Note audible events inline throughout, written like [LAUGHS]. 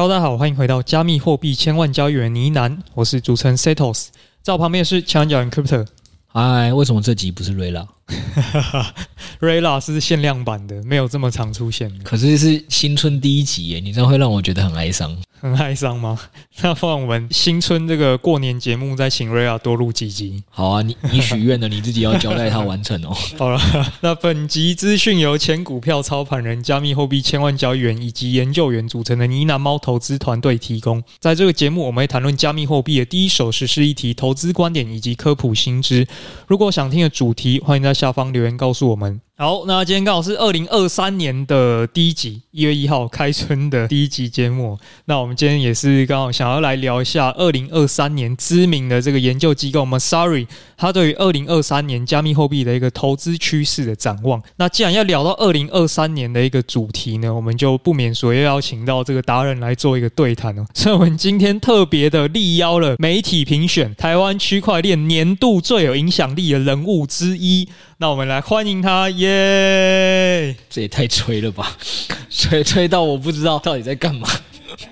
Hello，大家好，欢迎回到加密货币千万交易员呢喃，我是主持人 Setos，在我旁边是千万交易员 Crypto。嗨，为什么这集不是 Rayla？Rayla [LAUGHS] 是限量版的，没有这么常出现。可是是新春第一集耶，你这样会让我觉得很哀伤。很哀伤吗？[LAUGHS] 那放我们新春这个过年节目，再请瑞亚多录几集。好啊，你你许愿了，你自己要交代他完成哦。[LAUGHS] 好了，[LAUGHS] 那本集资讯由前股票操盘人、加密货币千万交易员以及研究员组成的呢喃猫投资团队提供。在这个节目，我们会谈论加密货币的第一手实施议题、投资观点以及科普新知。如果想听的主题，欢迎在下方留言告诉我们。好，那今天刚好是二零二三年的第一集，一月一号开春的第一集节目。那我们今天也是刚好想要来聊一下二零二三年知名的这个研究机构 Messari，它对于二零二三年加密货币的一个投资趋势的展望。那既然要聊到二零二三年的一个主题呢，我们就不免俗要邀请到这个达人来做一个对谈哦。所以我们今天特别的力邀了媒体评选台湾区块链年度最有影响力的人物之一。那我们来欢迎他，耶！这也太吹了吧，[LAUGHS] 吹吹到我不知道到底在干嘛，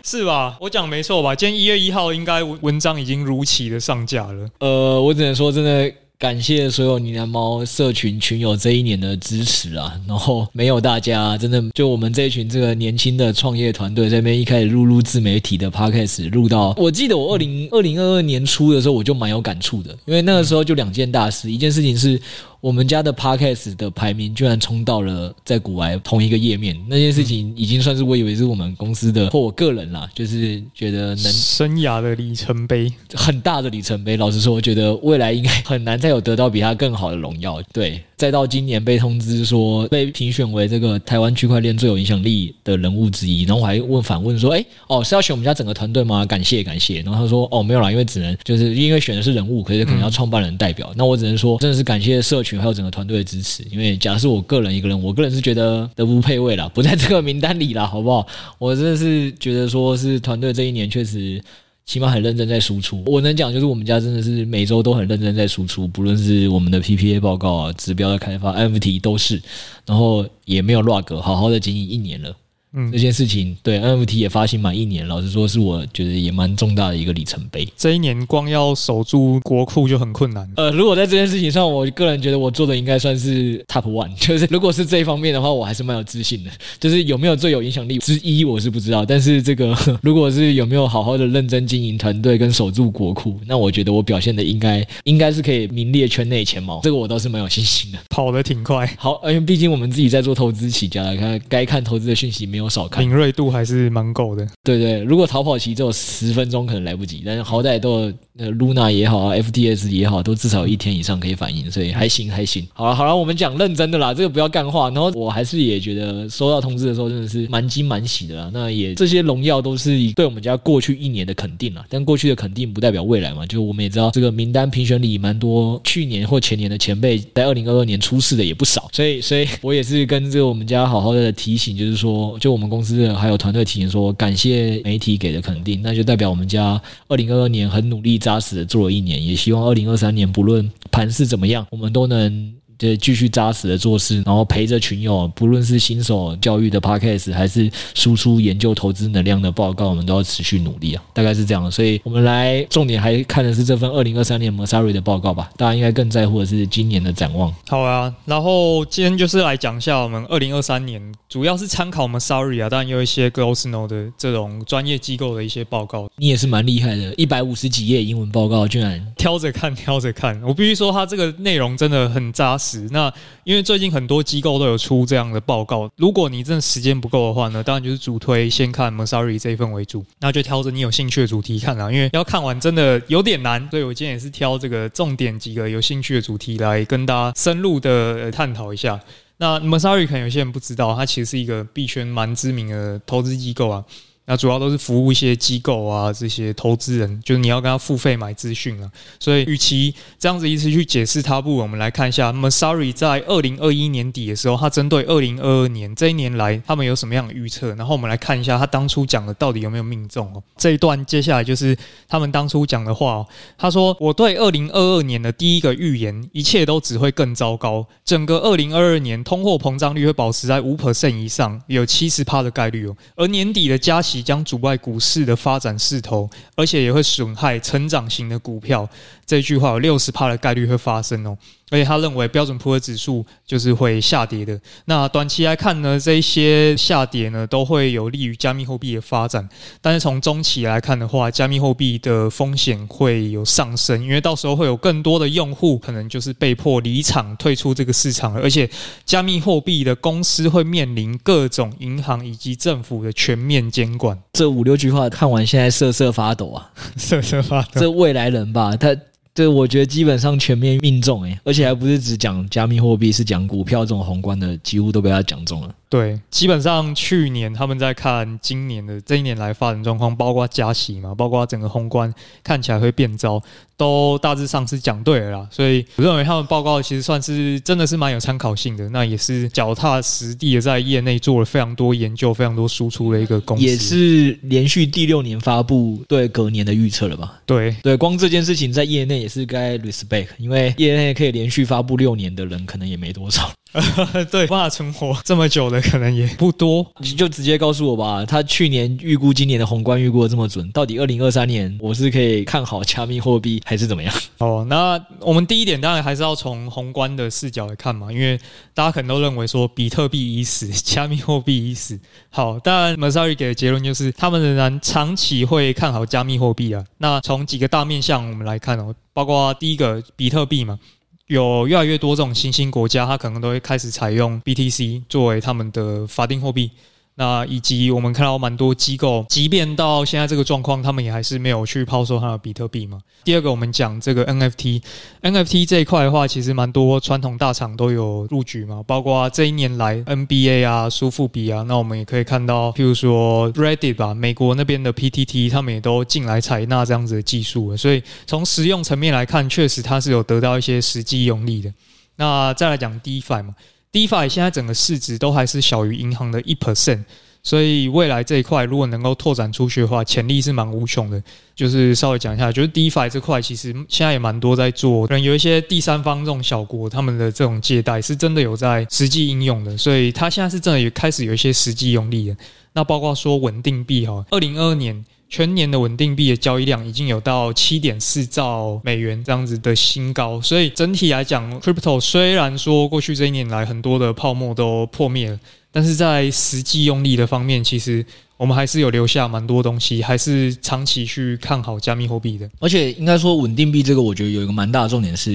是吧？我讲没错吧？今天一月一号，应该文章已经如期的上架了。呃，我只能说真的。感谢所有呢喃猫社群群友这一年的支持啊！然后没有大家，真的就我们这一群这个年轻的创业团队，这边一开始录录自媒体的 podcast，录到我记得我二零二零二二年初的时候，我就蛮有感触的，因为那个时候就两件大事，一件事情是我们家的 podcast 的排名居然冲到了在股癌同一个页面，那件事情已经算是我以为是我们公司的或我个人啦，就是觉得能生涯的里程碑，很大的里程碑。老实说，我觉得未来应该很难再。有得到比他更好的荣耀，对。再到今年被通知说被评选为这个台湾区块链最有影响力的人物之一，然后我还问反问说：“哎，哦，是要选我们家整个团队吗？”感谢感谢。然后他说：“哦，没有啦，因为只能就是因为选的是人物，可是可能要创办人代表。那我只能说，真的是感谢社群还有整个团队的支持。因为假设我个人一个人，我个人是觉得德不配位了，不在这个名单里了，好不好？我真的是觉得说是团队这一年确实。”起码很认真在输出，我能讲就是我们家真的是每周都很认真在输出，不论是我们的 PPA 报告啊、指标的开发、MFT 都是，然后也没有 rug，好好的经营一年了。嗯，这件事情对 NFT 也发行满一年，老实说是我觉得也蛮重大的一个里程碑。这一年光要守住国库就很困难。呃，如果在这件事情上，我个人觉得我做的应该算是 top one，[LAUGHS] 就是如果是这一方面的话，我还是蛮有自信的。就是有没有最有影响力之一，我是不知道。但是这个 [LAUGHS] 如果是有没有好好的认真经营团队跟守住国库，那我觉得我表现的应该应该是可以名列圈内前茅。这个我倒是蛮有信心的。跑得挺快。好，因为毕竟我们自己在做投资起家来看，该看投资的讯息没有。少看，敏锐度还是蛮够的。对对，如果逃跑期只有十分钟，可能来不及，但是好歹都有。呃，Luna 也好啊，FTS 也好，都至少一天以上可以反应，所以还行还行。好了好了，我们讲认真的啦，这个不要干话。然后我还是也觉得收到通知的时候真的是蛮惊蛮喜的啦。那也这些荣耀都是对我们家过去一年的肯定了，但过去的肯定不代表未来嘛。就我们也知道，这个名单评选里蛮多去年或前年的前辈，在二零二二年出事的也不少。所以所以我也是跟这个我们家好好的提醒，就是说，就我们公司的还有团队提醒说，感谢媒体给的肯定，那就代表我们家二零二二年很努力扎实的做了一年。也希望二零二三年不论盘势怎么样，我们都能。就继续扎实的做事，然后陪着群友，不论是新手教育的 podcast，还是输出研究投资能量的报告，我们都要持续努力啊，大概是这样。所以我们来重点还看的是这份二零二三年 Messari 的报告吧。大家应该更在乎的是今年的展望。好啊，然后今天就是来讲一下我们二零二三年，主要是参考 Messari 啊，当然有一些 Glassnode 的这种专业机构的一些报告。你也是蛮厉害的，一百五十几页英文报告，居然挑着看，挑着看。我必须说，它这个内容真的很扎实。那因为最近很多机构都有出这样的报告，如果你真的时间不够的话呢，当然就是主推先看 m a s a r i 这一份为主，那就挑着你有兴趣的主题看啦。因为要看完真的有点难，所以我今天也是挑这个重点几个有兴趣的主题来跟大家深入的探讨一下。那 Messari 可能有些人不知道，它其实是一个币圈蛮知名的投资机构啊。那主要都是服务一些机构啊，这些投资人，就是你要跟他付费买资讯啊。所以，与其这样子一直去解释它，不如我们来看一下 Messari 在二零二一年底的时候，他针对二零二二年这一年来，他们有什么样的预测？然后我们来看一下他当初讲的到底有没有命中哦。这一段接下来就是他们当初讲的话哦。他说：“我对二零二二年的第一个预言，一切都只会更糟糕。整个二零二二年通货膨胀率会保持在五 percent 以上，有七十趴的概率哦。而年底的加息。”即将阻碍股市的发展势头，而且也会损害成长型的股票。这句话有六十趴的概率会发生哦。而且他认为标准普尔指数就是会下跌的。那短期来看呢，这一些下跌呢都会有利于加密货币的发展。但是从中期来看的话，加密货币的风险会有上升，因为到时候会有更多的用户可能就是被迫离场退出这个市场了。而且加密货币的公司会面临各种银行以及政府的全面监管。这五六句话看完，现在瑟瑟发抖啊，瑟瑟发抖。这未来人吧，他。这我觉得基本上全面命中诶，而且还不是只讲加密货币，是讲股票这种宏观的，几乎都被他讲中了。对，基本上去年他们在看今年的这一年来发展状况，包括加息嘛，包括整个宏观看起来会变糟，都大致上是讲对了啦。所以我认为他们报告其实算是真的是蛮有参考性的，那也是脚踏实地的在业内做了非常多研究、非常多输出的一个公司，也是连续第六年发布对隔年的预测了吧？对对，光这件事情在业内也是该 respect，因为业内可以连续发布六年的人可能也没多少。[LAUGHS] 对，办法存活这么久的可能也不多，你就直接告诉我吧。他去年预估今年的宏观预估的这么准，到底二零二三年我是可以看好加密货币还是怎么样？[LAUGHS] 哦，那我们第一点当然还是要从宏观的视角来看嘛，因为大家可能都认为说比特币已死，加密货币已死。好，当然 Messari 给的结论就是他们仍然长期会看好加密货币啊。那从几个大面向我们来看哦，包括第一个比特币嘛。有越来越多这种新兴国家，它可能都会开始采用 BTC 作为他们的法定货币。那以及我们看到蛮多机构，即便到现在这个状况，他们也还是没有去抛售它的比特币嘛。第二个，我们讲这个 NFT，NFT 这一块的话，其实蛮多传统大厂都有入局嘛，包括这一年来 NBA 啊、苏富比啊，那我们也可以看到，譬如说 Reddit 吧，美国那边的 PTT，他们也都进来采纳这样子的技术了。所以从实用层面来看，确实它是有得到一些实际用力的。那再来讲 DeFi 嘛。DeFi 现在整个市值都还是小于银行的一 percent，所以未来这一块如果能够拓展出去的话，潜力是蛮无穷的。就是稍微讲一下，就是 DeFi 这块其实现在也蛮多在做，可能有一些第三方这种小国，他们的这种借贷是真的有在实际应用的，所以它现在是真的也开始有一些实际用力的。那包括说稳定币哈，二零二二年。全年的稳定币的交易量已经有到七点四兆美元这样子的新高，所以整体来讲，Crypto 虽然说过去这一年来很多的泡沫都破灭了，但是在实际用力的方面，其实我们还是有留下蛮多东西，还是长期去看好加密货币的。而且应该说稳定币这个，我觉得有一个蛮大的重点是，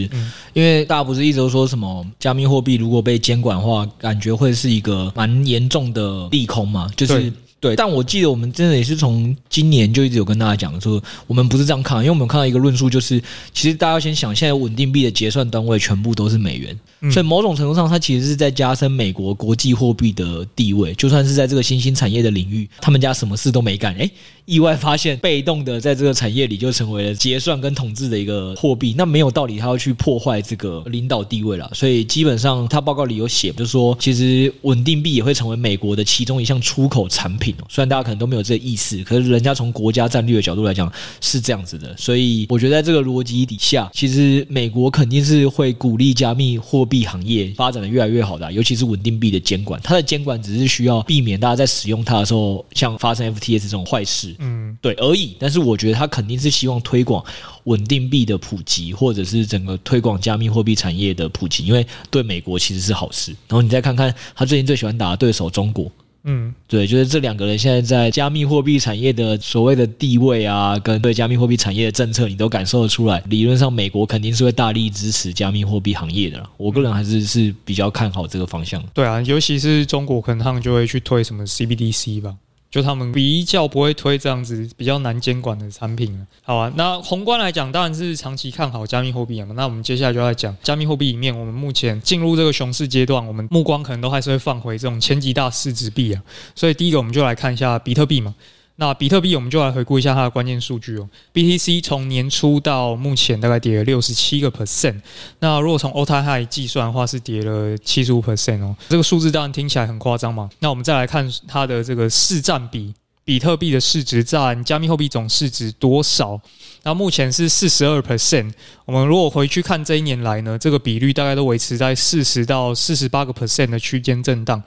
因为大家不是一直都说什么加密货币如果被监管的话，感觉会是一个蛮严重的利空嘛，就是。对，但我记得我们真的也是从今年就一直有跟大家讲说，我们不是这样看，因为我们看到一个论述，就是其实大家要先想，现在稳定币的结算单位全部都是美元，所以某种程度上，它其实是在加深美国国际货币的地位。就算是在这个新兴产业的领域，他们家什么事都没干，诶，意外发现被动的在这个产业里就成为了结算跟统治的一个货币，那没有道理他要去破坏这个领导地位了。所以基本上他报告里有写，就是说其实稳定币也会成为美国的其中一项出口产品。虽然大家可能都没有这个意思，可是人家从国家战略的角度来讲是这样子的，所以我觉得在这个逻辑底下，其实美国肯定是会鼓励加密货币币行业发展的越来越好的，尤其是稳定币的监管。它的监管只是需要避免大家在使用它的时候，像发生 FTS 这种坏事，嗯，对而已。但是我觉得它肯定是希望推广稳定币的普及，或者是整个推广加密货币产业的普及，因为对美国其实是好事。然后你再看看他最近最喜欢打的对手中国。嗯，对，就是这两个人现在在加密货币产业的所谓的地位啊，跟对加密货币产业的政策，你都感受得出来。理论上，美国肯定是会大力支持加密货币行业的。我个人还是是比较看好这个方向。对啊，尤其是中国，可能他们就会去推什么 CBDC 吧。就他们比较不会推这样子比较难监管的产品了，好啊。那宏观来讲，当然是长期看好加密货币啊。那我们接下来就来讲加密货币里面，我们目前进入这个熊市阶段，我们目光可能都还是会放回这种前几大市值币啊。所以第一个，我们就来看一下比特币嘛。那比特币，我们就来回顾一下它的关键数据哦。BTC 从年初到目前大概跌了六十七个 percent。那如果从 o t i m High 计算的话，是跌了七十五 percent 哦。这个数字当然听起来很夸张嘛。那我们再来看它的这个市占比。比特币的市值占加密货币总市值多少？那目前是四十二 percent。我们如果回去看这一年来呢，这个比率大概都维持在四十到四十八个 percent 的区间震荡。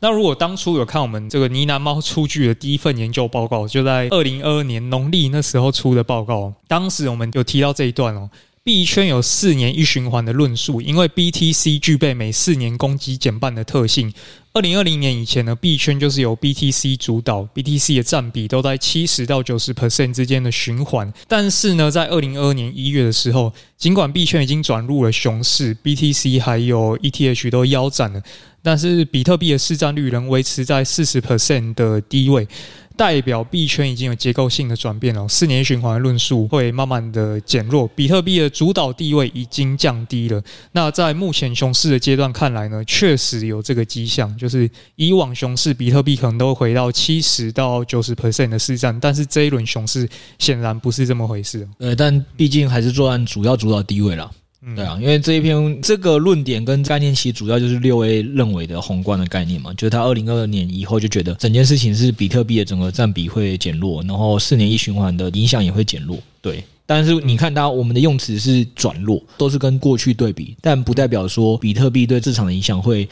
那如果当初有看我们这个呢喃猫出具的第一份研究报告，就在二零二二年农历那时候出的报告，当时我们有提到这一段哦。币圈有四年一循环的论述，因为 BTC 具备每四年攻击减半的特性。二零二零年以前呢，币圈就是由 BTC 主导，BTC 的占比都在七十到九十 percent 之间的循环。但是呢，在二零二二年一月的时候，尽管币圈已经转入了熊市，BTC 还有 ETH 都腰斩了，但是比特币的市占率仍维持在四十 percent 的低位。代表币圈已经有结构性的转变了，四年循环论述会慢慢的减弱，比特币的主导地位已经降低了。那在目前熊市的阶段看来呢，确实有这个迹象，就是以往熊市比特币可能都会回到七十到九十 percent 的市占，但是这一轮熊市显然不是这么回事。呃，但毕竟还是作案主要主导地位了。对啊，因为这一篇这个论点跟概念其实主要就是六 A 认为的宏观的概念嘛，就是他二零二二年以后就觉得整件事情是比特币的整个占比会减弱，然后四年一循环的影响也会减弱。对，但是你看到我们的用词是转弱，都是跟过去对比，但不代表说比特币对市场的影响会。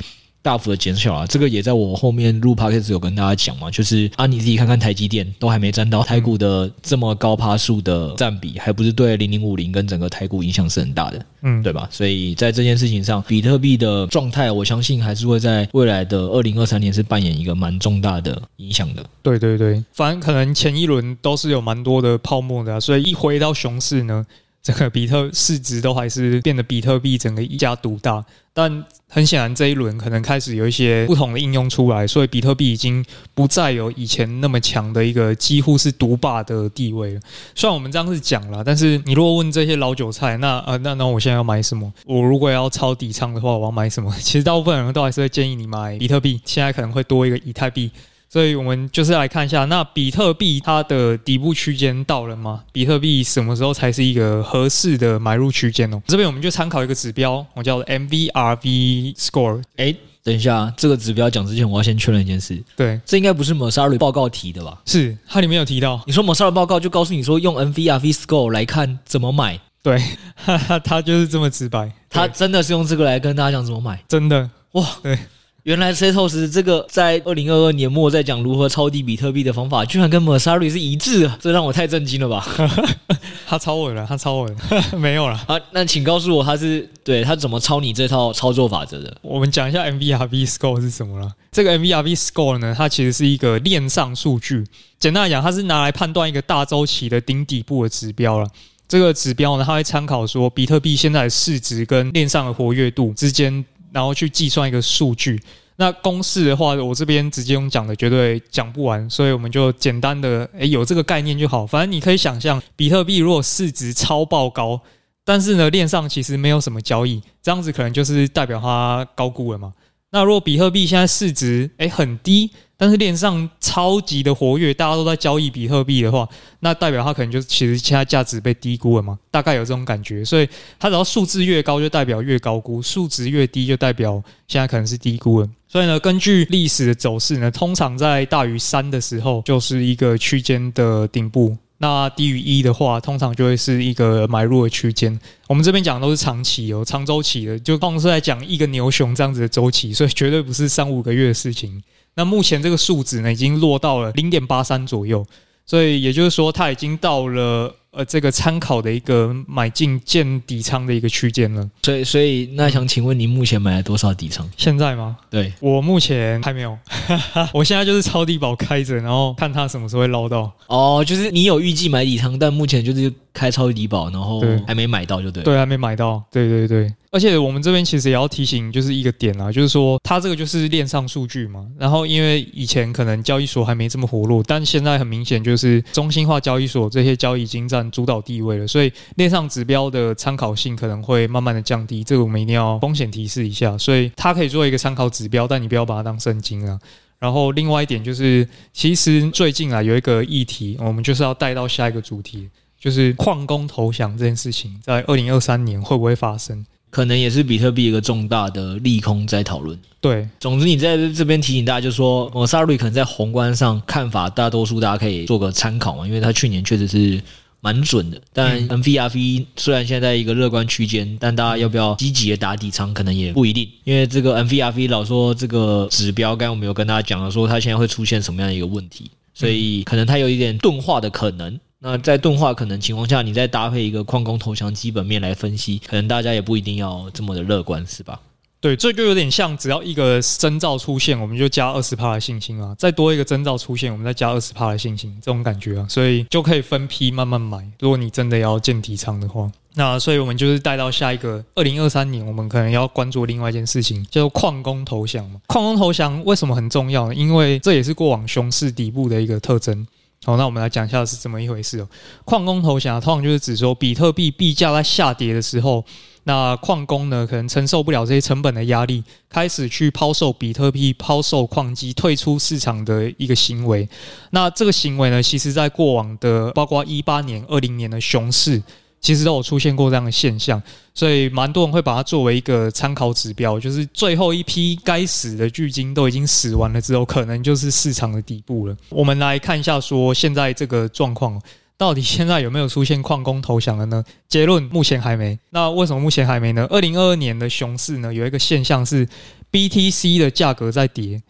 大幅的减少啊，这个也在我后面录 podcast 有跟大家讲嘛，就是啊，你自己看看台积电都还没占到台股的这么高趴数的占比，还不是对零零五零跟整个台股影响是很大的，嗯，对吧？所以在这件事情上，比特币的状态，我相信还是会在未来的二零二三年是扮演一个蛮重大的影响的。对对对，反正可能前一轮都是有蛮多的泡沫的啊，所以一回到熊市呢。整个比特市值都还是变得比特币整个一家独大，但很显然这一轮可能开始有一些不同的应用出来，所以比特币已经不再有以前那么强的一个几乎是独霸的地位了。虽然我们这样子讲了，但是你如果问这些老韭菜，那呃那那我现在要买什么？我如果要抄底仓的话，我要买什么？其实大部分人都还是会建议你买比特币，现在可能会多一个以太币。所以我们就是来看一下，那比特币它的底部区间到了吗？比特币什么时候才是一个合适的买入区间呢？这边我们就参考一个指标，我叫 MVRV Score。哎，等一下，这个指标讲之前，我要先确认一件事。对，这应该不是 Messari 报告提的吧？是，它里面有提到。你说 Messari 报告就告诉你说，用 MVRV Score 来看怎么买。对，哈哈，他就是这么直白，他真的是用这个来跟大家讲怎么买，真的哇，对。原来 Satoshi 这个在二零二二年末在讲如何抄底比特币的方法，居然跟 Messari 是一致的，这让我太震惊了吧！[LAUGHS] 他抄我了，他抄我了，[LAUGHS] 没有了啊！那请告诉我，他是对他怎么抄你这套操作法则的？我们讲一下 MVRV Score 是什么了。这个 MVRV Score 呢，它其实是一个链上数据，简单来讲，它是拿来判断一个大周期的顶底部的指标了。这个指标呢，它会参考说比特币现在的市值跟链上的活跃度之间。然后去计算一个数据，那公式的话，我这边直接用讲的绝对讲不完，所以我们就简单的诶有这个概念就好。反正你可以想象，比特币如果市值超爆高，但是呢链上其实没有什么交易，这样子可能就是代表它高估了嘛。那如果比特币现在市值诶很低，但是链上超级的活跃，大家都在交易比特币的话，那代表它可能就其实现在价值被低估了嘛？大概有这种感觉，所以它只要数字越高，就代表越高估；数值越低，就代表现在可能是低估了。所以呢，根据历史的走势呢，通常在大于三的时候，就是一个区间的顶部。那低于一的话，通常就会是一个买入的区间。我们这边讲的都是长期哦，长周期的，就光是在讲一个牛熊这样子的周期，所以绝对不是三五个月的事情。那目前这个数值呢，已经落到了零点八三左右，所以也就是说，它已经到了呃这个参考的一个买进建底仓的一个区间了。所以所以那想请问您目前买了多少底仓？现在吗？对，我目前还没有，[LAUGHS] 我现在就是抄底保开着，然后看它什么时候会捞到。哦，就是你有预计买底仓，但目前就是。开超低保，然后还没买到就对，对，还没买到，对对对。而且我们这边其实也要提醒，就是一个点啊，就是说它这个就是链上数据嘛。然后因为以前可能交易所还没这么活络，但现在很明显就是中心化交易所这些交易已经占主导地位了，所以链上指标的参考性可能会慢慢的降低。这个我们一定要风险提示一下，所以它可以做一个参考指标，但你不要把它当圣经啊。然后另外一点就是，其实最近啊有一个议题，我们就是要带到下一个主题。就是矿工投降这件事情，在二零二三年会不会发生？可能也是比特币一个重大的利空在讨论。对，总之你在这边提醒大家，就是说，呃，Messari 可能在宏观上看法，大多数大家可以做个参考嘛，因为他去年确实是蛮准的。但 MVRV 虽然现在在一个乐观区间，但大家要不要积极的打底仓，可能也不一定，因为这个 MVRV 老说这个指标，刚刚我们有跟大家讲了，说它现在会出现什么样的一个问题，所以可能它有一点钝化的可能。那在钝化可能情况下，你再搭配一个矿工投降基本面来分析，可能大家也不一定要这么的乐观，是吧？对，这就有点像，只要一个征兆出现，我们就加二十帕的信心啊；再多一个征兆出现，我们再加二十帕的信心，这种感觉啊，所以就可以分批慢慢买。如果你真的要建底仓的话，那所以我们就是带到下一个二零二三年，我们可能要关注另外一件事情，叫做矿工投降嘛。矿工投降为什么很重要呢？因为这也是过往熊市底部的一个特征。好，那我们来讲一下是怎么一回事哦。矿工投降通常就是指说，比特币币价在下跌的时候，那矿工呢可能承受不了这些成本的压力，开始去抛售比特币、抛售矿机、退出市场的一个行为。那这个行为呢，其实在过往的包括一八年、二零年的熊市。其实都有出现过这样的现象，所以蛮多人会把它作为一个参考指标，就是最后一批该死的巨鲸都已经死完了之后，可能就是市场的底部了。我们来看一下，说现在这个状况到底现在有没有出现矿工投降了呢？结论目前还没。那为什么目前还没呢？二零二二年的熊市呢，有一个现象是 BTC 的价格在跌，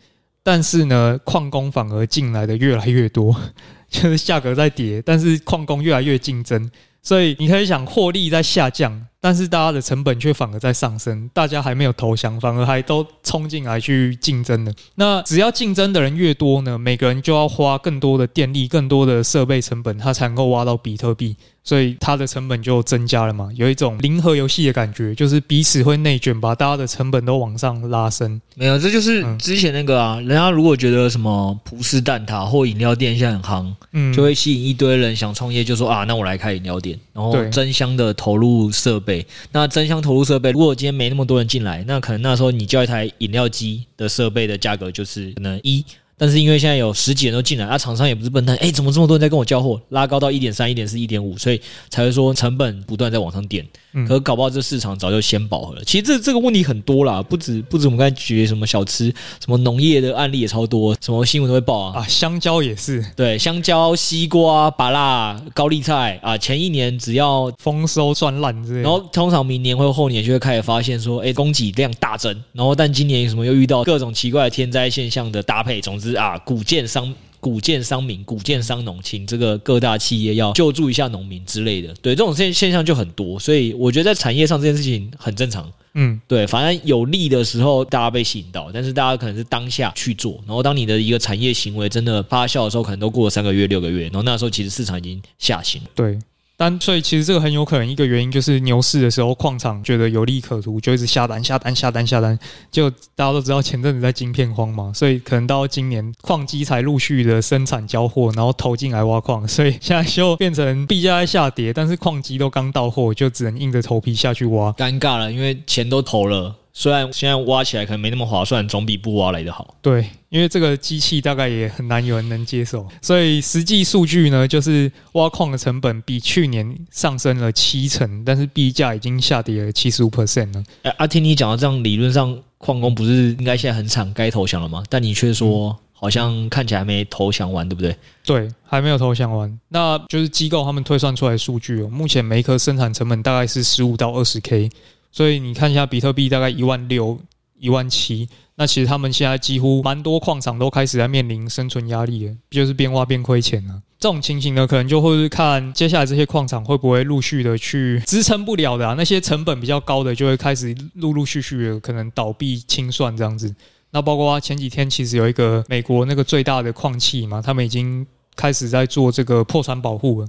但是呢，矿工反而进来的越来越多，[LAUGHS] 就是价格在跌，但是矿工越来越竞争。所以你可以想，获利在下降，但是大家的成本却反而在上升，大家还没有投降，反而还都冲进来去竞争的。那只要竞争的人越多呢，每个人就要花更多的电力、更多的设备成本，他才能够挖到比特币。所以它的成本就增加了嘛，有一种零和游戏的感觉，就是彼此会内卷，把大家的成本都往上拉升。没有，这就是之前那个啊，人家如果觉得什么葡式蛋挞或饮料店现在很夯，嗯，就会吸引一堆人想创业，就说啊，那我来开饮料店，然后争相的投入设备。那争相投入设备，如果今天没那么多人进来，那可能那时候你叫一台饮料机的设备的价格就是可能一。但是因为现在有十几人都进来，啊，厂商也不是笨蛋，哎，怎么这么多人在跟我交货，拉高到一点三、一点四、一点五，所以才会说成本不断在往上点。可是搞不好这市场早就先饱和了。其实这这个问题很多啦，不止不止我们刚才举什么小吃，什么农业的案例也超多，什么新闻都会报啊。啊，香蕉也是，对，香蕉、西瓜、芭辣、高丽菜啊，前一年只要丰收赚烂之类，然后通常明年或后年就会开始发现说，哎，供给量大增，然后但今年什么又遇到各种奇怪的天灾现象的搭配，总之啊，谷贱伤。谷贱伤民，古建商农，请这个各大企业要救助一下农民之类的。对，这种现现象就很多，所以我觉得在产业上这件事情很正常。嗯，对，反正有利的时候大家被吸引到，但是大家可能是当下去做，然后当你的一个产业行为真的发酵的时候，可能都过了三个月、六个月，然后那时候其实市场已经下行。对。但所以其实这个很有可能一个原因就是牛市的时候，矿场觉得有利可图，就一直下单、下单、下单、下单。就大家都知道前阵子在晶片荒嘛，所以可能到今年矿机才陆续的生产交货，然后投进来挖矿，所以现在就变成币价在下跌，但是矿机都刚到货，就只能硬着头皮下去挖。尴尬了，因为钱都投了。虽然现在挖起来可能没那么划算，总比不挖来的好。对，因为这个机器大概也很难有人能接受，所以实际数据呢，就是挖矿的成本比去年上升了七成，但是币价已经下跌了七十五 percent 了。哎，阿听你讲到这样，理论上矿工不是应该现在很惨，该投降了吗？但你却说好像看起来还没投降完，对不对？对，还没有投降完。那就是机构他们推算出来的数据哦，目前每一颗生产成本大概是十五到二十 K。所以你看一下比特币大概一万六、一万七，那其实他们现在几乎蛮多矿场都开始在面临生存压力了，就是边挖边亏钱了。这种情形呢，可能就会是看接下来这些矿场会不会陆续的去支撑不了的啊，那些成本比较高的就会开始陆陆续续的可能倒闭清算这样子。那包括前几天其实有一个美国那个最大的矿企嘛，他们已经开始在做这个破产保护了。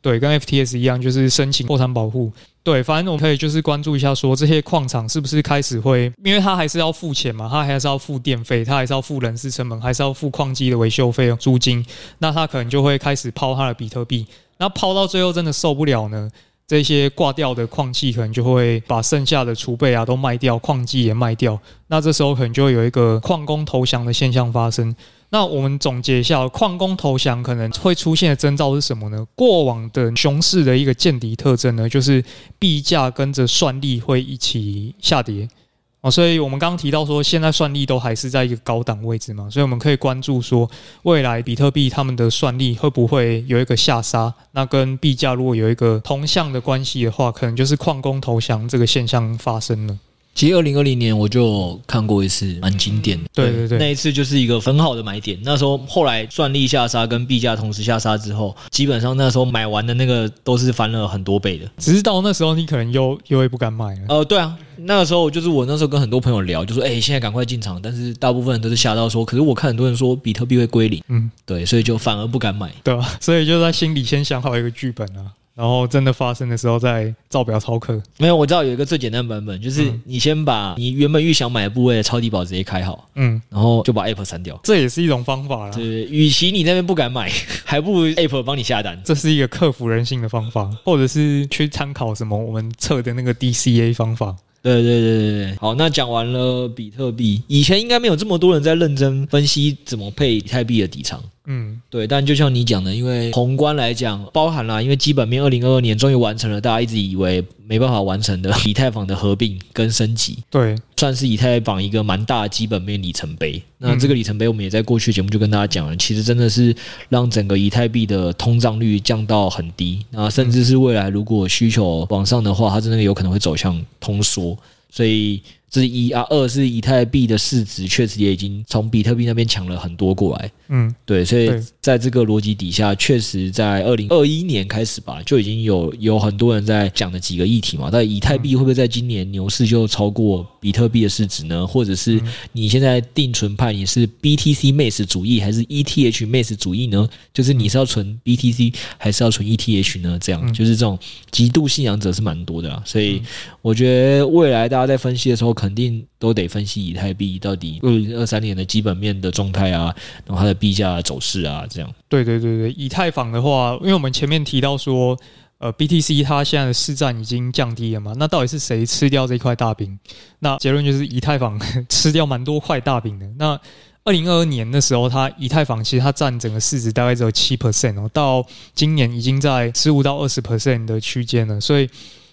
对，跟 FTS 一样，就是申请破产保护。对，反正我们可以就是关注一下，说这些矿场是不是开始会，因为他还是要付钱嘛，他还是要付电费，他还是要付人事成本，还是要付矿机的维修费用、租金。那他可能就会开始抛他的比特币。那抛到最后真的受不了呢，这些挂掉的矿机可能就会把剩下的储备啊都卖掉，矿机也卖掉。那这时候可能就会有一个矿工投降的现象发生。那我们总结一下，矿工投降可能会出现的征兆是什么呢？过往的熊市的一个见底特征呢，就是币价跟着算力会一起下跌哦。所以我们刚刚提到说，现在算力都还是在一个高档位置嘛，所以我们可以关注说，未来比特币他们的算力会不会有一个下杀？那跟币价如果有一个同向的关系的话，可能就是矿工投降这个现象发生了。其实二零二零年我就看过一次，蛮经典的。对对对，那一次就是一个很好的买点。那时候后来算力下杀跟币价同时下杀之后，基本上那时候买完的那个都是翻了很多倍的。只是到那时候你可能又又会不敢买了。呃，对啊，那个时候就是我那时候跟很多朋友聊，就说：“哎，现在赶快进场。”但是大部分人都是吓到说：“可是我看很多人说比特币会归零。”嗯，对，所以就反而不敢买。对啊，所以就在心里先想好一个剧本啊。然后真的发生的时候再照表操课。没有，我知道有一个最简单的版本，就是你先把你原本预想买的部位的超低保直接开好，嗯，然后就把 App 删掉，这也是一种方法啦。对，与其你那边不敢买，[LAUGHS] 还不如 App 帮你下单，这是一个克服人性的方法，或者是去参考什么我们测的那个 DCA 方法。对对对对对，好，那讲完了比特币，以前应该没有这么多人在认真分析怎么配以太币的底仓。嗯，对，但就像你讲的，因为宏观来讲，包含了因为基本面，二零二二年终于完成了，大家一直以为没办法完成的以太坊的合并跟升级，对，算是以太坊一个蛮大的基本面里程碑。那这个里程碑，我们也在过去节目就跟大家讲了，其实真的是让整个以太币的通胀率降到很低，那甚至是未来如果需求往上的话，它真的有可能会走向通缩，所以。这是一啊，二是以太币的市值确实也已经从比特币那边抢了很多过来，嗯，对，所以在这个逻辑底下，确实在二零二一年开始吧，就已经有有很多人在讲的几个议题嘛。但以太币会不会在今年牛市就超过比特币的市值呢？或者是你现在定存派你是 BTC Max 主义还是 ETH Max 主义呢？就是你是要存 BTC 还是要存 ETH 呢？这样就是这种极度信仰者是蛮多的啊。所以我觉得未来大家在分析的时候，肯定都得分析以太币到底二零二三年的基本面的状态啊，然后它的币价走势啊，这样。对对对对，以太坊的话，因为我们前面提到说，呃，BTC 它现在的市占已经降低了嘛，那到底是谁吃掉这块大饼？那结论就是以太坊 [LAUGHS] 吃掉蛮多块大饼的。那二零二二年的时候，它以太坊其实它占整个市值大概只有七 percent 哦，到今年已经在十五到二十 percent 的区间了，所以。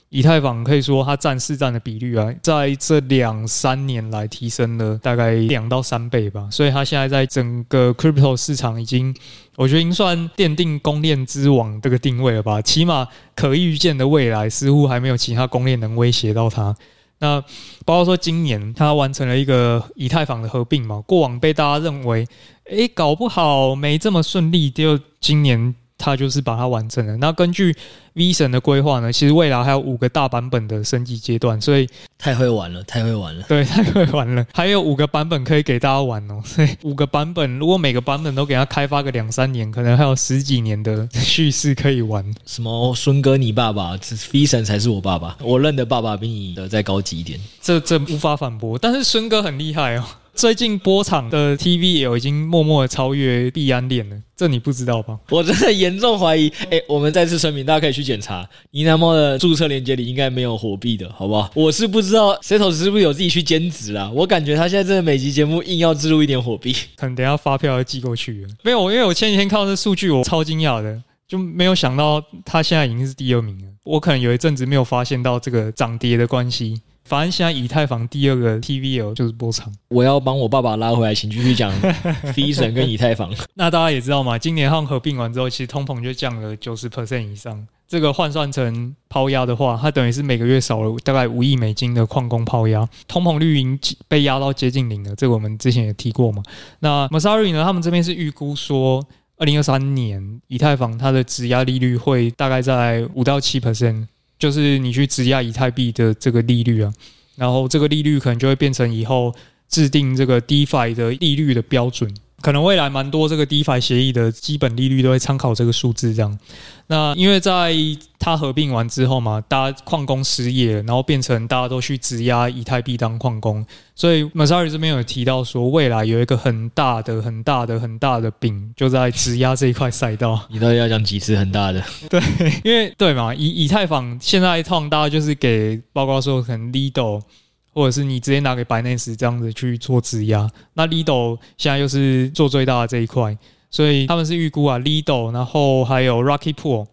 以太坊可以说它占市占的比率啊，在这两三年来提升了大概两到三倍吧，所以它现在在整个 crypto 市场已经，我觉得已经算奠定公链之王这个定位了吧。起码可预见的未来似乎还没有其他公链能威胁到它。那包括说今年它完成了一个以太坊的合并嘛，过往被大家认为，诶，搞不好没这么顺利，就今年。它就是把它完成了。那根据 V 神的规划呢，其实未来还有五个大版本的升级阶段，所以太会玩了，太会玩了。对，太会玩了，还有五个版本可以给大家玩哦。所以五个版本，如果每个版本都给它开发个两三年，可能还有十几年的叙事可以玩。什么孙哥，你爸爸，V 神才是我爸爸，我认的爸爸比你的再高级一点，这这无法反驳。但是孙哥很厉害哦。最近波场的 TVL 已经默默的超越币安链了，这你不知道吧？我真的严重怀疑。哎、欸，我们再次声明，大家可以去检查呢喃猫的注册链接里应该没有火币的，好不好？我是不知道 Setos 是不是有自己去兼职啊？我感觉他现在真的每集节目硬要置入一点火币，可能等下发票要寄过去了。没有，因为我前几天看到这数据，我超惊讶的，就没有想到他现在已经是第二名了。我可能有一阵子没有发现到这个涨跌的关系。反正现在以太坊第二个 TVL 就是波长，我要帮我爸爸拉回来，请继续讲 [LAUGHS] V 神跟以太坊。那大家也知道嘛，今年他们合并完之后，其实通膨就降了九十 percent 以上。这个换算成抛压的话，它等于是每个月少了大概五亿美金的矿工抛压，通膨率已经被压到接近零了。这个我们之前也提过嘛。那 Messari 呢，他们这边是预估说。二零二三年以太坊它的质押利率会大概在五到七 percent，就是你去质押以太币的这个利率啊，然后这个利率可能就会变成以后制定这个 DeFi 的利率的标准。可能未来蛮多这个 DeFi 协议的基本利率都会参考这个数字，这样。那因为在它合并完之后嘛，大家矿工失业，然后变成大家都去质押以太币当矿工，所以 Messari 这边有提到说，未来有一个很大的、很大的、很大的饼，就在质押这一块赛道。你到底要讲几次很大的？[LAUGHS] 对，因为对嘛，以以太坊现在一趟大家就是给报告说可能 Lido。或者是你直接拿给 Binance 这样子去做质押，那 Lido 现在又是做最大的这一块，所以他们是预估啊，Lido 然后还有 Rocket Pool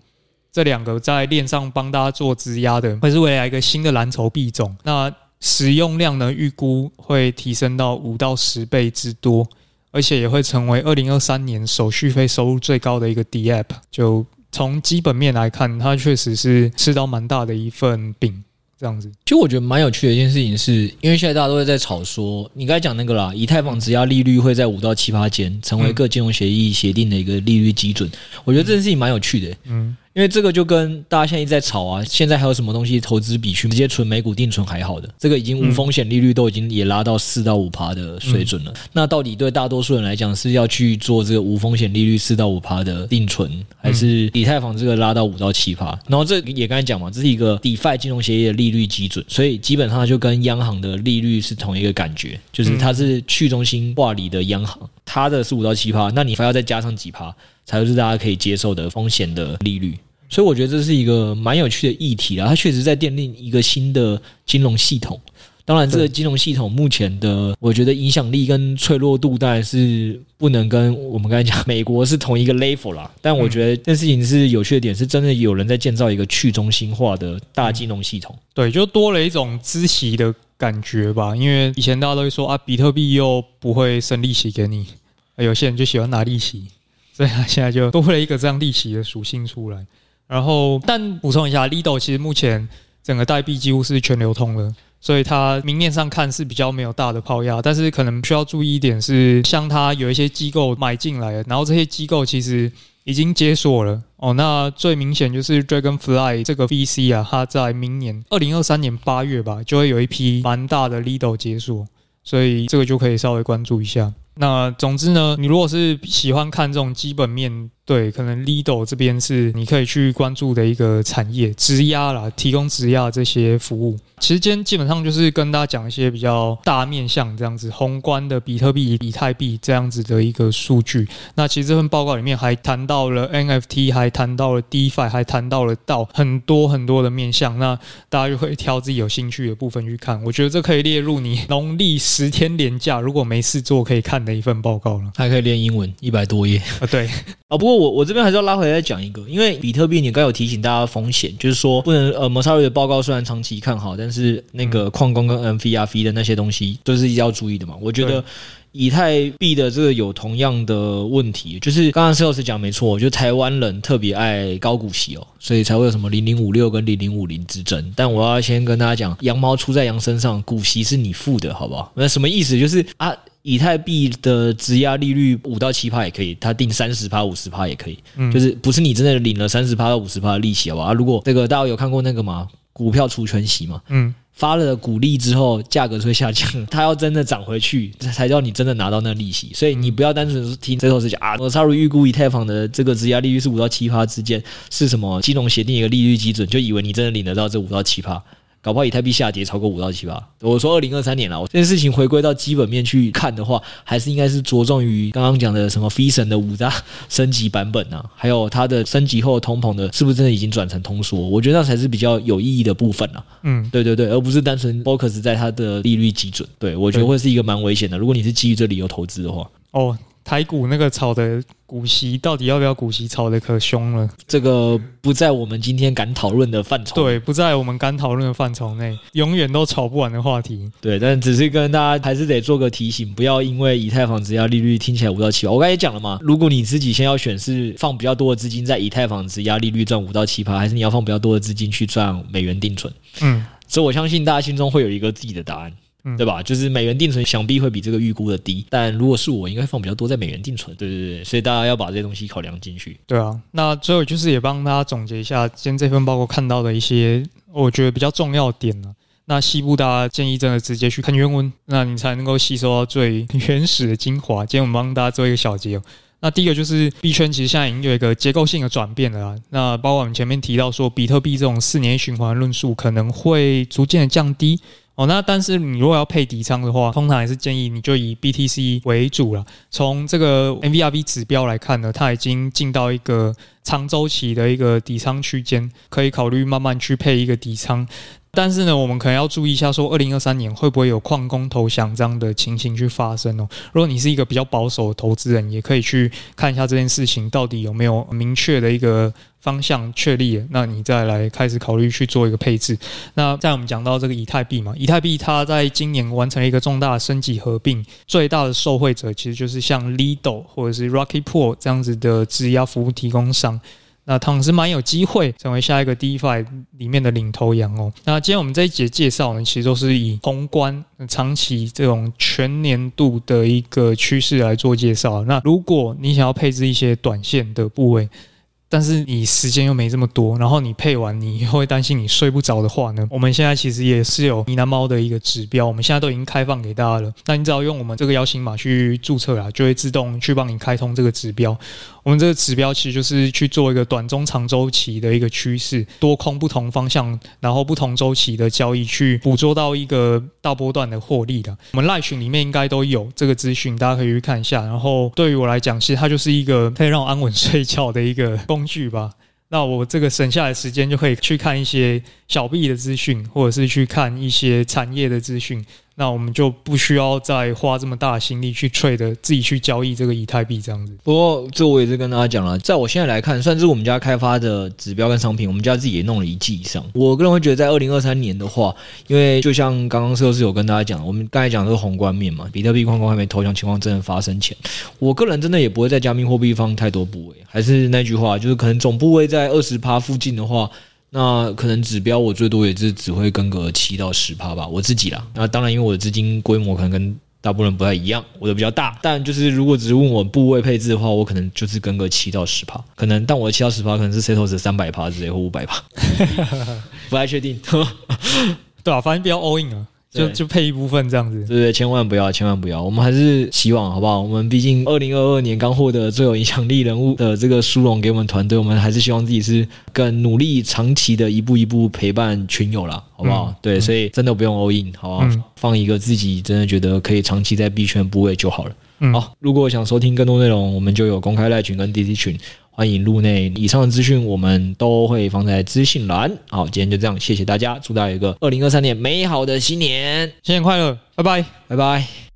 这两个在链上帮大家做质押的，会是未来一个新的蓝筹币种。那使用量呢，预估会提升到五到十倍之多，而且也会成为二零二三年手续费收入最高的一个 DApp。就从基本面来看，它确实是吃到蛮大的一份饼。这样子，其实我觉得蛮有趣的一件事情是，因为现在大家都会在吵说，你刚才讲那个啦，以太坊质押利率会在五到七八间，成为各金融协议协定的一个利率基准。我觉得这件事情蛮有趣的，嗯。因为这个就跟大家现在一直在吵啊，现在还有什么东西投资比去直接存美股定存还好的？这个已经无风险利率都已经也拉到四到五趴的水准了。嗯、那到底对大多数人来讲是要去做这个无风险利率四到五趴的定存，还是以太坊这个拉到五到七趴？然后这也刚才讲嘛，这是一个 DeFi 金融协议的利率基准，所以基本上就跟央行的利率是同一个感觉，就是它是去中心化里的央行，它的是五到七趴，那你还要再加上几趴？才是大家可以接受的风险的利率，所以我觉得这是一个蛮有趣的议题啦。它确实在奠定一个新的金融系统。当然，这个金融系统目前的，我觉得影响力跟脆弱度当然是不能跟我们刚才讲美国是同一个 level 啦。但我觉得这事情是有趣的点，是真的有人在建造一个去中心化的大金融系统。对，就多了一种知息的感觉吧。因为以前大家都会说啊，比特币又不会生利息给你，有些人就喜欢拿利息。所以他现在就多了一个这样利息的属性出来，然后但补充一下，Lido 其实目前整个代币几乎是全流通了，所以它明面上看是比较没有大的抛压，但是可能需要注意一点是，像它有一些机构买进来了，然后这些机构其实已经解锁了哦。那最明显就是 Dragonfly 这个 VC 啊，它在明年二零二三年八月吧，就会有一批蛮大的 Lido 解锁，所以这个就可以稍微关注一下。那总之呢，你如果是喜欢看这种基本面，对，可能 Lido 这边是你可以去关注的一个产业，质押啦，提供质押这些服务。其实今天基本上就是跟大家讲一些比较大面向这样子宏观的比特币、以太币这样子的一个数据。那其实这份报告里面还谈到了 NFT，还谈到了 DeFi，还谈到了到很多很多的面向。那大家就会挑自己有兴趣的部分去看。我觉得这可以列入你 [LAUGHS] 农历十天连假如果没事做可以看的一份报告了。还可以练英文一百多页啊，对 [LAUGHS] 啊。不过我我这边还是要拉回来再讲一个，因为比特币你刚有提醒大家风险，就是说不能呃，Messari 的报告虽然长期看好，但是是那个矿工跟 MV 的那些东西都是要注意的嘛。我觉得以太币的这个有同样的问题，就是刚刚 Sales 讲没错，我觉得台湾人特别爱高股息哦，所以才会有什么零零五六跟零零五零之争。但我要先跟大家讲，羊毛出在羊身上，股息是你付的，好不好？那什么意思？就是啊，以太币的质押利率五到七趴也可以，它定三十趴、五十趴也可以，就是不是你真的领了三十趴到五十趴的利息，好不好？啊，如果这个大家有看过那个吗？股票除权息嘛，嗯，发了股利之后，价格就会下降，它要真的涨回去，才叫你真的拿到那利息。所以你不要单纯是听最后是讲啊，我差入预估以太坊的这个质押利率是五到七趴之间，是什么金融协定一个利率基准，就以为你真的领得到这五到七趴。搞不好以太币下跌超过五到七八。我说二零二三年了，这件事情回归到基本面去看的话，还是应该是着重于刚刚讲的什么 Fison 的五大升级版本啊，还有它的升级后通膨的，是不是真的已经转成通缩？我觉得那才是比较有意义的部分啊。嗯，对对对，而不是单纯 focus 在它的利率基准。对，我觉得会是一个蛮危险的。如果你是基于这理由投资的话，哦。台股那个炒的股息到底要不要股息，炒的可凶了。这个不在我们今天敢讨论的范畴。对，不在我们敢讨论的范畴内，永远都炒不完的话题。对，但只是跟大家还是得做个提醒，不要因为以太坊质押利率听起来五到七趴。我刚才也讲了嘛，如果你自己先要选是放比较多的资金在以太坊质押利率赚五到七趴，还是你要放比较多的资金去赚美元定存？嗯，所以我相信大家心中会有一个自己的答案。嗯、对吧？就是美元定存想必会比这个预估的低，但如果是我，应该放比较多在美元定存。对对对，所以大家要把这些东西考量进去。对啊，那最后就是也帮大家总结一下今天这份报告看到的一些我觉得比较重要的点呢。那西部大家建议真的直接去看原文，那你才能够吸收到最原始的精华。今天我们帮大家做一个小结。那第一个就是币圈其实现在已经有一个结构性的转变了啦。那包括我们前面提到说，比特币这种四年循环论述可能会逐渐的降低哦。那但是你如果要配底仓的话，通常还是建议你就以 BTC 为主了。从这个 MVRV 指标来看呢，它已经进到一个长周期的一个底仓区间，可以考虑慢慢去配一个底仓。但是呢，我们可能要注意一下，说二零二三年会不会有矿工投降这样的情形去发生哦？如果你是一个比较保守的投资人，也可以去看一下这件事情到底有没有明确的一个方向确立，那你再来开始考虑去做一个配置。那在我们讲到这个以太币嘛，以太币它在今年完成了一个重大的升级合并，最大的受惠者其实就是像 Lido 或者是 Rocket Pool 这样子的质押服务提供商。那他们是蛮有机会成为下一个 DeFi 里面的领头羊哦。那今天我们这一节介绍呢，其实都是以宏观、长期这种全年度的一个趋势来做介绍。那如果你想要配置一些短线的部位，但是你时间又没这么多，然后你配完你会担心你睡不着的话呢？我们现在其实也是有呢喃猫的一个指标，我们现在都已经开放给大家了。那你只要用我们这个邀请码去注册啦，就会自动去帮你开通这个指标。我们这个指标其实就是去做一个短中长周期的一个趋势，多空不同方向，然后不同周期的交易，去捕捉到一个大波段的获利的。我们赖群里面应该都有这个资讯，大家可以去看一下。然后对于我来讲，其实它就是一个可以让我安稳睡觉的一个工工具吧。那我这个省下来时间就可以去看一些小币的资讯，或者是去看一些产业的资讯。那我们就不需要再花这么大的心力去 trade 自己去交易这个以太币这样子。不过这我也是跟大家讲了，在我现在来看，算是我们家开发的指标跟商品，我们家自己也弄了一季以上。我个人会觉得，在二零二三年的话，因为就像刚刚社是有跟大家讲，我们刚才讲的是宏观面嘛，比特币矿工还没投降情况真的发生前，我个人真的也不会在加密货币放太多部位。还是那句话，就是可能总部位在二十趴附近的话。那可能指标我最多也是只会跟个七到十趴吧，我自己啦。那当然，因为我的资金规模可能跟大部分人不太一样，我的比较大。但就是如果只是问我部位配置的话，我可能就是跟个七到十趴，可能但我的七到十趴可能是 Setos 三百趴之类或五百趴，[LAUGHS] 不太确定。[LAUGHS] 对啊，反正比较 all in 啊。就就配一部分这样子，对对，千万不要，千万不要。我们还是希望，好不好？我们毕竟二零二二年刚获得最有影响力人物的这个殊荣给我们团队，我们还是希望自己是更努力、长期的一步一步陪伴群友啦，好不好？嗯、对，所以真的不用 all in，好不好？嗯、放一个自己真的觉得可以长期在币圈部位就好了。嗯、好，如果想收听更多内容，我们就有公开赖群跟 DC 群。欢迎入内，以上的资讯我们都会放在资讯栏。好，今天就这样，谢谢大家，祝大家有一个二零二三年美好的新年，新年快乐，拜拜，拜拜。